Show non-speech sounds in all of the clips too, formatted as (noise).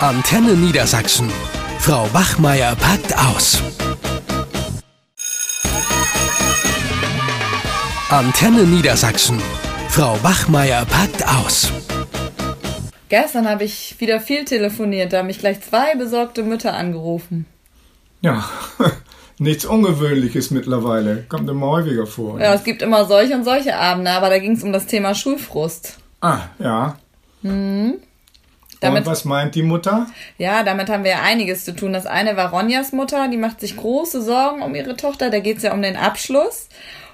Antenne Niedersachsen. Frau Wachmeier packt aus. Antenne Niedersachsen. Frau Wachmeier packt aus. Gestern habe ich wieder viel telefoniert, da haben mich gleich zwei besorgte Mütter angerufen. Ja, (laughs) nichts Ungewöhnliches mittlerweile. Kommt immer häufiger vor. Ja, es gibt immer solche und solche Abende, aber da ging es um das Thema Schulfrust. Ah, ja. Mhm. Damit, und was meint die Mutter? Ja, damit haben wir ja einiges zu tun. Das eine war Ronjas Mutter, die macht sich große Sorgen um ihre Tochter. Da geht es ja um den Abschluss.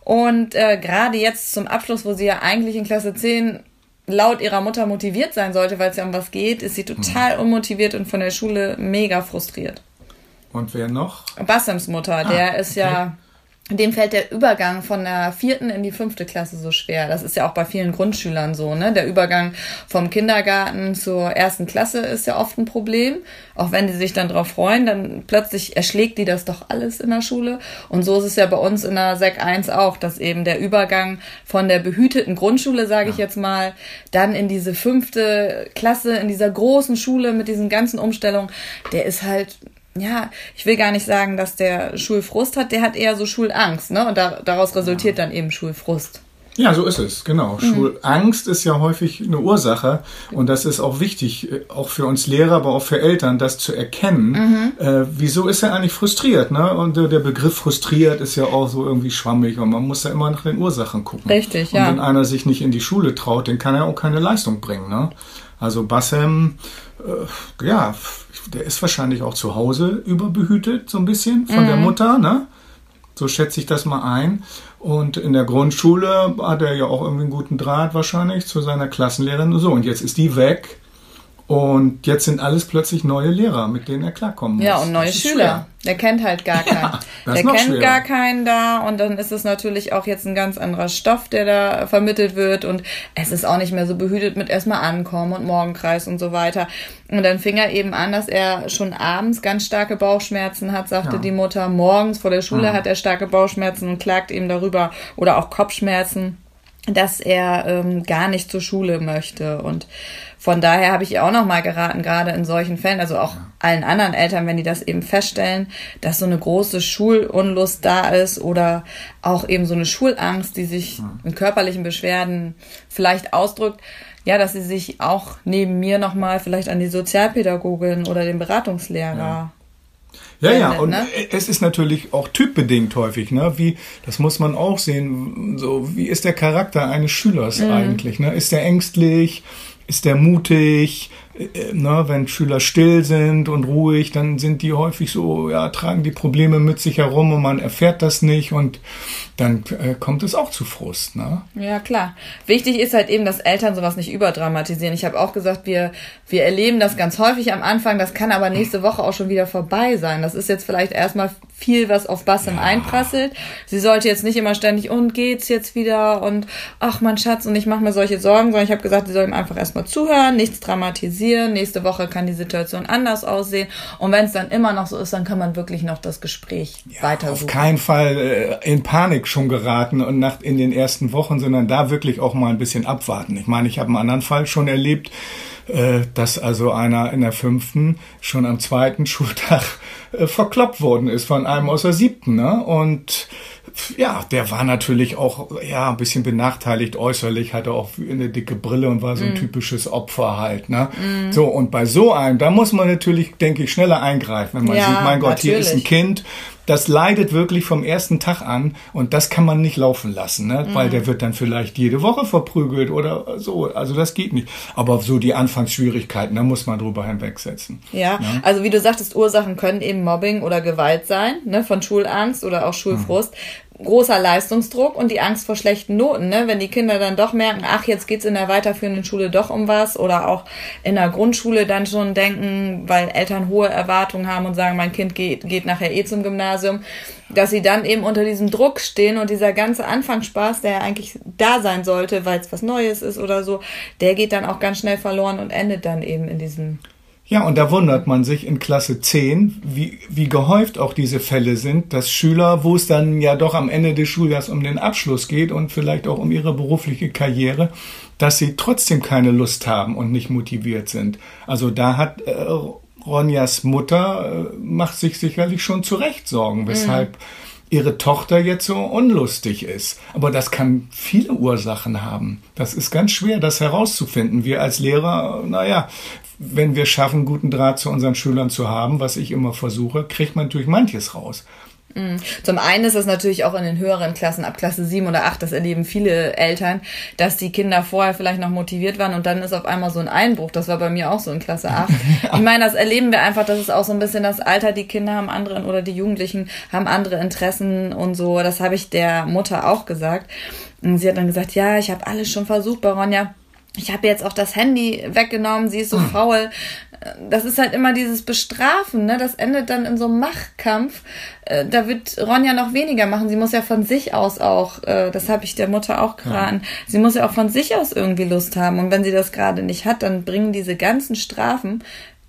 Und äh, gerade jetzt zum Abschluss, wo sie ja eigentlich in Klasse 10 laut ihrer Mutter motiviert sein sollte, weil es ja um was geht, ist sie total mhm. unmotiviert und von der Schule mega frustriert. Und wer noch? Bassems Mutter, ah, der ist okay. ja dem fällt der Übergang von der vierten in die fünfte Klasse so schwer. Das ist ja auch bei vielen Grundschülern so, ne? Der Übergang vom Kindergarten zur ersten Klasse ist ja oft ein Problem. Auch wenn die sich dann drauf freuen, dann plötzlich erschlägt die das doch alles in der Schule. Und so ist es ja bei uns in der Sek 1 auch, dass eben der Übergang von der behüteten Grundschule, sage ich jetzt mal, dann in diese fünfte Klasse, in dieser großen Schule mit diesen ganzen Umstellungen, der ist halt ja, ich will gar nicht sagen, dass der Schulfrust hat, der hat eher so Schulangst, ne? Und da, daraus resultiert dann eben Schulfrust. Ja, so ist es, genau. Mhm. Schulangst ist ja häufig eine Ursache und das ist auch wichtig, äh, auch für uns Lehrer, aber auch für Eltern, das zu erkennen. Mhm. Äh, wieso ist er eigentlich frustriert? Ne? Und äh, der Begriff frustriert ist ja auch so irgendwie schwammig und man muss da immer nach den Ursachen gucken. Richtig, ja. Und wenn einer sich nicht in die Schule traut, dann kann er auch keine Leistung bringen. Ne? Also Bassem, äh, ja, der ist wahrscheinlich auch zu Hause überbehütet, so ein bisschen von mhm. der Mutter, ne? So schätze ich das mal ein. Und in der Grundschule hat er ja auch irgendwie einen guten Draht wahrscheinlich zu seiner Klassenlehrerin so. Und jetzt ist die weg. Und jetzt sind alles plötzlich neue Lehrer, mit denen er klarkommen muss. Ja, und neue Schüler. Schwer. Der kennt halt gar keinen. Ja, der kennt schwerer. gar keinen da und dann ist es natürlich auch jetzt ein ganz anderer Stoff, der da vermittelt wird und es ist auch nicht mehr so behütet mit erstmal ankommen und Morgenkreis und so weiter. Und dann fing er eben an, dass er schon abends ganz starke Bauchschmerzen hat, sagte ja. die Mutter. Morgens vor der Schule ja. hat er starke Bauchschmerzen und klagt eben darüber oder auch Kopfschmerzen dass er ähm, gar nicht zur Schule möchte. Und von daher habe ich ihr auch noch mal geraten, gerade in solchen Fällen, also auch allen anderen Eltern, wenn die das eben feststellen, dass so eine große Schulunlust da ist oder auch eben so eine Schulangst, die sich in körperlichen Beschwerden vielleicht ausdrückt, ja, dass sie sich auch neben mir noch mal vielleicht an die Sozialpädagogin oder den Beratungslehrer ja. Ja, ja, und ne? es ist natürlich auch typbedingt häufig, ne? Wie, das muss man auch sehen, so, wie ist der Charakter eines Schülers mhm. eigentlich, ne? Ist der ängstlich? Ist der mutig? Äh, ne, wenn Schüler still sind und ruhig, dann sind die häufig so, ja, tragen die Probleme mit sich herum und man erfährt das nicht und dann äh, kommt es auch zu Frust. Ne? Ja, klar. Wichtig ist halt eben, dass Eltern sowas nicht überdramatisieren. Ich habe auch gesagt, wir, wir erleben das ganz häufig am Anfang, das kann aber nächste Woche auch schon wieder vorbei sein. Das ist jetzt vielleicht erstmal viel, was auf Bassem ja. einprasselt. Sie sollte jetzt nicht immer ständig, und geht's jetzt wieder und ach mein Schatz und ich mache mir solche Sorgen, sondern ich habe gesagt, sie soll ihm einfach erstmal zuhören, nichts dramatisieren passieren. Nächste Woche kann die Situation anders aussehen. Und wenn es dann immer noch so ist, dann kann man wirklich noch das Gespräch ja, weiter Auf keinen Fall äh, in Panik schon geraten und nach in den ersten Wochen, sondern da wirklich auch mal ein bisschen abwarten. Ich meine, ich habe einen anderen Fall schon erlebt, dass also einer in der fünften schon am zweiten Schultag äh, verkloppt worden ist von einem aus der siebten. Ne? Und ja, der war natürlich auch ja ein bisschen benachteiligt äußerlich, hatte auch eine dicke Brille und war so ein mm. typisches Opfer halt. Ne? Mm. So und bei so einem, da muss man natürlich, denke ich, schneller eingreifen, wenn man ja, sieht, mein Gott, natürlich. hier ist ein Kind, das leidet wirklich vom ersten Tag an und das kann man nicht laufen lassen, ne? Mhm. weil der wird dann vielleicht jede Woche verprügelt oder so. Also das geht nicht. Aber so die Anfangsschwierigkeiten, da muss man drüber hinwegsetzen. Ja, ne? also wie du sagtest, Ursachen können eben Mobbing oder Gewalt sein, ne? von Schulangst oder auch Schulfrust. Mhm großer Leistungsdruck und die Angst vor schlechten Noten, ne? Wenn die Kinder dann doch merken, ach, jetzt geht's in der weiterführenden Schule doch um was oder auch in der Grundschule dann schon denken, weil Eltern hohe Erwartungen haben und sagen, mein Kind geht, geht nachher eh zum Gymnasium, dass sie dann eben unter diesem Druck stehen und dieser ganze Anfangsspaß, der ja eigentlich da sein sollte, weil es was Neues ist oder so, der geht dann auch ganz schnell verloren und endet dann eben in diesem ja, und da wundert man sich in Klasse 10, wie, wie gehäuft auch diese Fälle sind, dass Schüler, wo es dann ja doch am Ende des Schuljahres um den Abschluss geht und vielleicht auch um ihre berufliche Karriere, dass sie trotzdem keine Lust haben und nicht motiviert sind. Also da hat äh, Ronjas Mutter äh, macht sich sicherlich schon zurecht Sorgen, weshalb mhm. Ihre Tochter jetzt so unlustig ist. Aber das kann viele Ursachen haben. Das ist ganz schwer, das herauszufinden. Wir als Lehrer, naja, wenn wir schaffen, guten Draht zu unseren Schülern zu haben, was ich immer versuche, kriegt man natürlich manches raus. Mhm. Zum einen ist das natürlich auch in den höheren Klassen, ab Klasse 7 oder 8, das erleben viele Eltern, dass die Kinder vorher vielleicht noch motiviert waren und dann ist auf einmal so ein Einbruch. Das war bei mir auch so in Klasse 8. (laughs) Ich meine, das erleben wir einfach, das ist auch so ein bisschen das Alter, die Kinder haben anderen oder die Jugendlichen haben andere Interessen und so. Das habe ich der Mutter auch gesagt. Und sie hat dann gesagt, ja, ich habe alles schon versucht bei Ronja ich habe jetzt auch das Handy weggenommen, sie ist so hm. faul. Das ist halt immer dieses Bestrafen, ne? Das endet dann in so einem Machtkampf. Äh, da wird Ronja noch weniger machen. Sie muss ja von sich aus auch, äh, das habe ich der Mutter auch geraten, ja. sie muss ja auch von sich aus irgendwie Lust haben. Und wenn sie das gerade nicht hat, dann bringen diese ganzen Strafen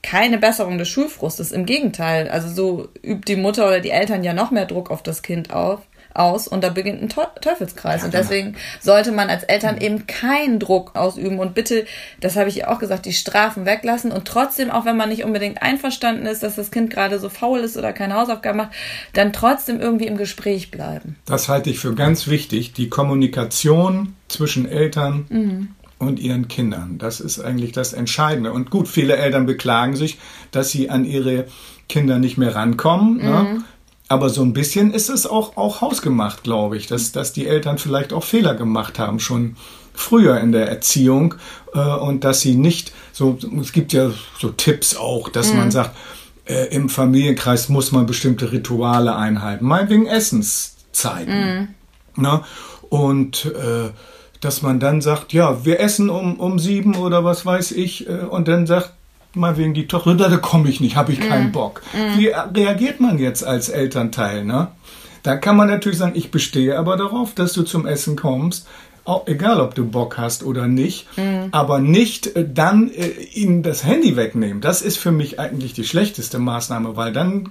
keine Besserung des Schulfrustes. Im Gegenteil. Also so übt die Mutter oder die Eltern ja noch mehr Druck auf das Kind auf aus und da beginnt ein Teufelskreis. Ja, und genau. deswegen sollte man als Eltern eben keinen Druck ausüben und bitte, das habe ich auch gesagt, die Strafen weglassen und trotzdem, auch wenn man nicht unbedingt einverstanden ist, dass das Kind gerade so faul ist oder keine Hausaufgaben macht, dann trotzdem irgendwie im Gespräch bleiben. Das halte ich für ganz wichtig, die Kommunikation zwischen Eltern. Mhm und ihren Kindern. Das ist eigentlich das Entscheidende. Und gut, viele Eltern beklagen sich, dass sie an ihre Kinder nicht mehr rankommen. Ne? Mhm. Ne? Aber so ein bisschen ist es auch, auch hausgemacht, glaube ich, dass, dass die Eltern vielleicht auch Fehler gemacht haben, schon früher in der Erziehung äh, und dass sie nicht so, es gibt ja so Tipps auch, dass mhm. man sagt, äh, im Familienkreis muss man bestimmte Rituale einhalten, meinetwegen Essenszeiten. Mhm. Ne? Und äh, dass man dann sagt, ja, wir essen um, um sieben oder was weiß ich, äh, und dann sagt mal wegen die Tochter, da komme ich nicht, habe ich keinen mm. Bock. Mm. Wie reagiert man jetzt als Elternteil? Ne? Da kann man natürlich sagen, ich bestehe aber darauf, dass du zum Essen kommst, auch, egal ob du Bock hast oder nicht, mm. aber nicht äh, dann äh, ihnen das Handy wegnehmen. Das ist für mich eigentlich die schlechteste Maßnahme, weil dann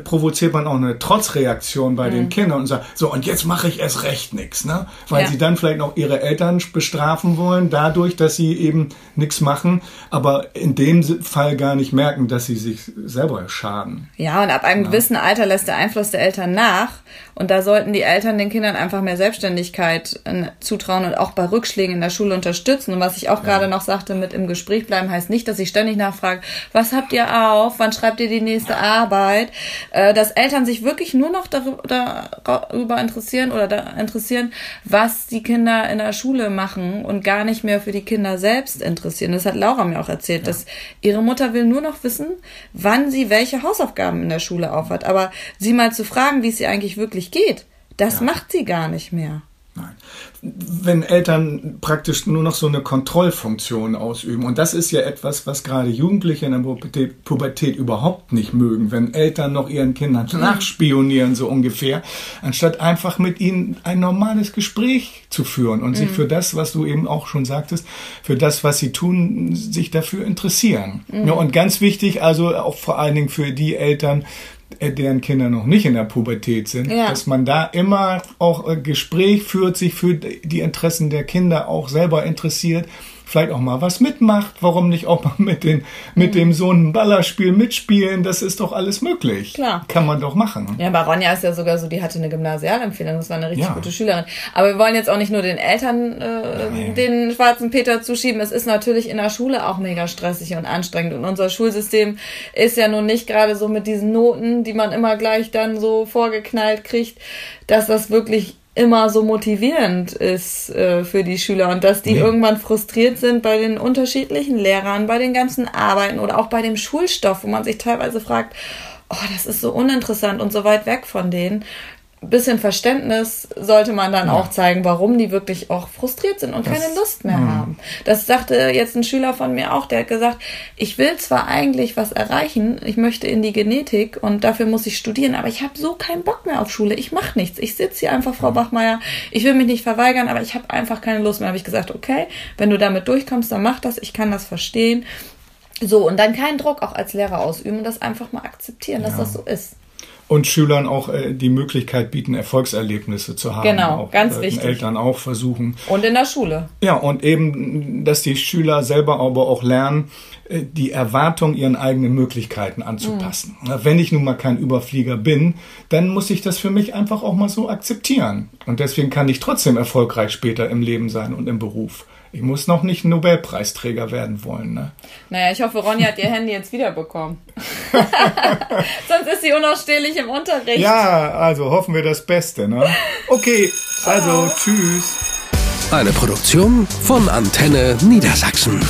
provoziert man auch eine Trotzreaktion bei mhm. den Kindern und sagt, so, und jetzt mache ich erst recht nichts, ne? Weil ja. sie dann vielleicht noch ihre Eltern bestrafen wollen, dadurch, dass sie eben nichts machen, aber in dem Fall gar nicht merken, dass sie sich selber schaden. Ja, und ab einem ja. gewissen Alter lässt der Einfluss der Eltern nach. Und da sollten die Eltern den Kindern einfach mehr Selbstständigkeit äh, zutrauen und auch bei Rückschlägen in der Schule unterstützen. Und was ich auch ja. gerade noch sagte, mit im Gespräch bleiben, heißt nicht, dass ich ständig nachfrage, was habt ihr auf? Wann schreibt ihr die nächste Arbeit? Äh, dass Eltern sich wirklich nur noch darüber interessieren oder da interessieren, was die Kinder in der Schule machen und gar nicht mehr für die Kinder selbst interessieren. Das hat Laura mir auch erzählt, ja. dass ihre Mutter will nur noch wissen, wann sie welche Hausaufgaben in der Schule aufhat. Aber sie mal zu fragen, wie es ihr eigentlich wirklich geht, das ja. macht sie gar nicht mehr. Nein. Wenn Eltern praktisch nur noch so eine Kontrollfunktion ausüben, und das ist ja etwas, was gerade Jugendliche in der Pubertät, Pubertät überhaupt nicht mögen, wenn Eltern noch ihren Kindern nachspionieren, so ungefähr, anstatt einfach mit ihnen ein normales Gespräch zu führen und mhm. sich für das, was du eben auch schon sagtest, für das, was sie tun, sich dafür interessieren. Mhm. Ja, und ganz wichtig, also auch vor allen Dingen für die Eltern, deren Kinder noch nicht in der Pubertät sind, ja. dass man da immer auch äh, Gespräch führt, sich für die Interessen der Kinder auch selber interessiert vielleicht auch mal was mitmacht. Warum nicht auch mal mit, den, mit mhm. dem Sohn ein Ballerspiel mitspielen? Das ist doch alles möglich. Klar. Kann man doch machen. Ja, aber Ronja ist ja sogar so, die hatte eine Gymnasialempfehlung. Das war eine richtig ja. gute Schülerin. Aber wir wollen jetzt auch nicht nur den Eltern äh, den schwarzen Peter zuschieben. Es ist natürlich in der Schule auch mega stressig und anstrengend. Und unser Schulsystem ist ja nun nicht gerade so mit diesen Noten, die man immer gleich dann so vorgeknallt kriegt, dass das wirklich immer so motivierend ist äh, für die Schüler und dass die nee. irgendwann frustriert sind bei den unterschiedlichen Lehrern, bei den ganzen Arbeiten oder auch bei dem Schulstoff, wo man sich teilweise fragt, oh, das ist so uninteressant und so weit weg von denen bisschen Verständnis sollte man dann ja. auch zeigen, warum die wirklich auch frustriert sind und das, keine Lust mehr mh. haben. Das sagte jetzt ein Schüler von mir auch, der hat gesagt, ich will zwar eigentlich was erreichen, ich möchte in die Genetik und dafür muss ich studieren, aber ich habe so keinen Bock mehr auf Schule, ich mache nichts. Ich sitze hier einfach, Frau Bachmeier, ich will mich nicht verweigern, aber ich habe einfach keine Lust mehr. Habe ich gesagt, okay, wenn du damit durchkommst, dann mach das, ich kann das verstehen. So, und dann keinen Druck auch als Lehrer ausüben und das einfach mal akzeptieren, dass ja. das so ist. Und Schülern auch äh, die Möglichkeit bieten, Erfolgserlebnisse zu haben. Genau, auch, ganz äh, wichtig. Eltern auch versuchen. Und in der Schule. Ja, und eben, dass die Schüler selber aber auch lernen, äh, die Erwartung ihren eigenen Möglichkeiten anzupassen. Mhm. Wenn ich nun mal kein Überflieger bin, dann muss ich das für mich einfach auch mal so akzeptieren. Und deswegen kann ich trotzdem erfolgreich später im Leben sein und im Beruf. Ich muss noch nicht Nobelpreisträger werden wollen. Ne? Naja, ich hoffe, Ronja hat ihr Handy jetzt wiederbekommen. (laughs) Sonst ist sie unausstehlich im Unterricht. Ja, also hoffen wir das Beste. Ne? Okay, also tschüss. Eine Produktion von Antenne Niedersachsen.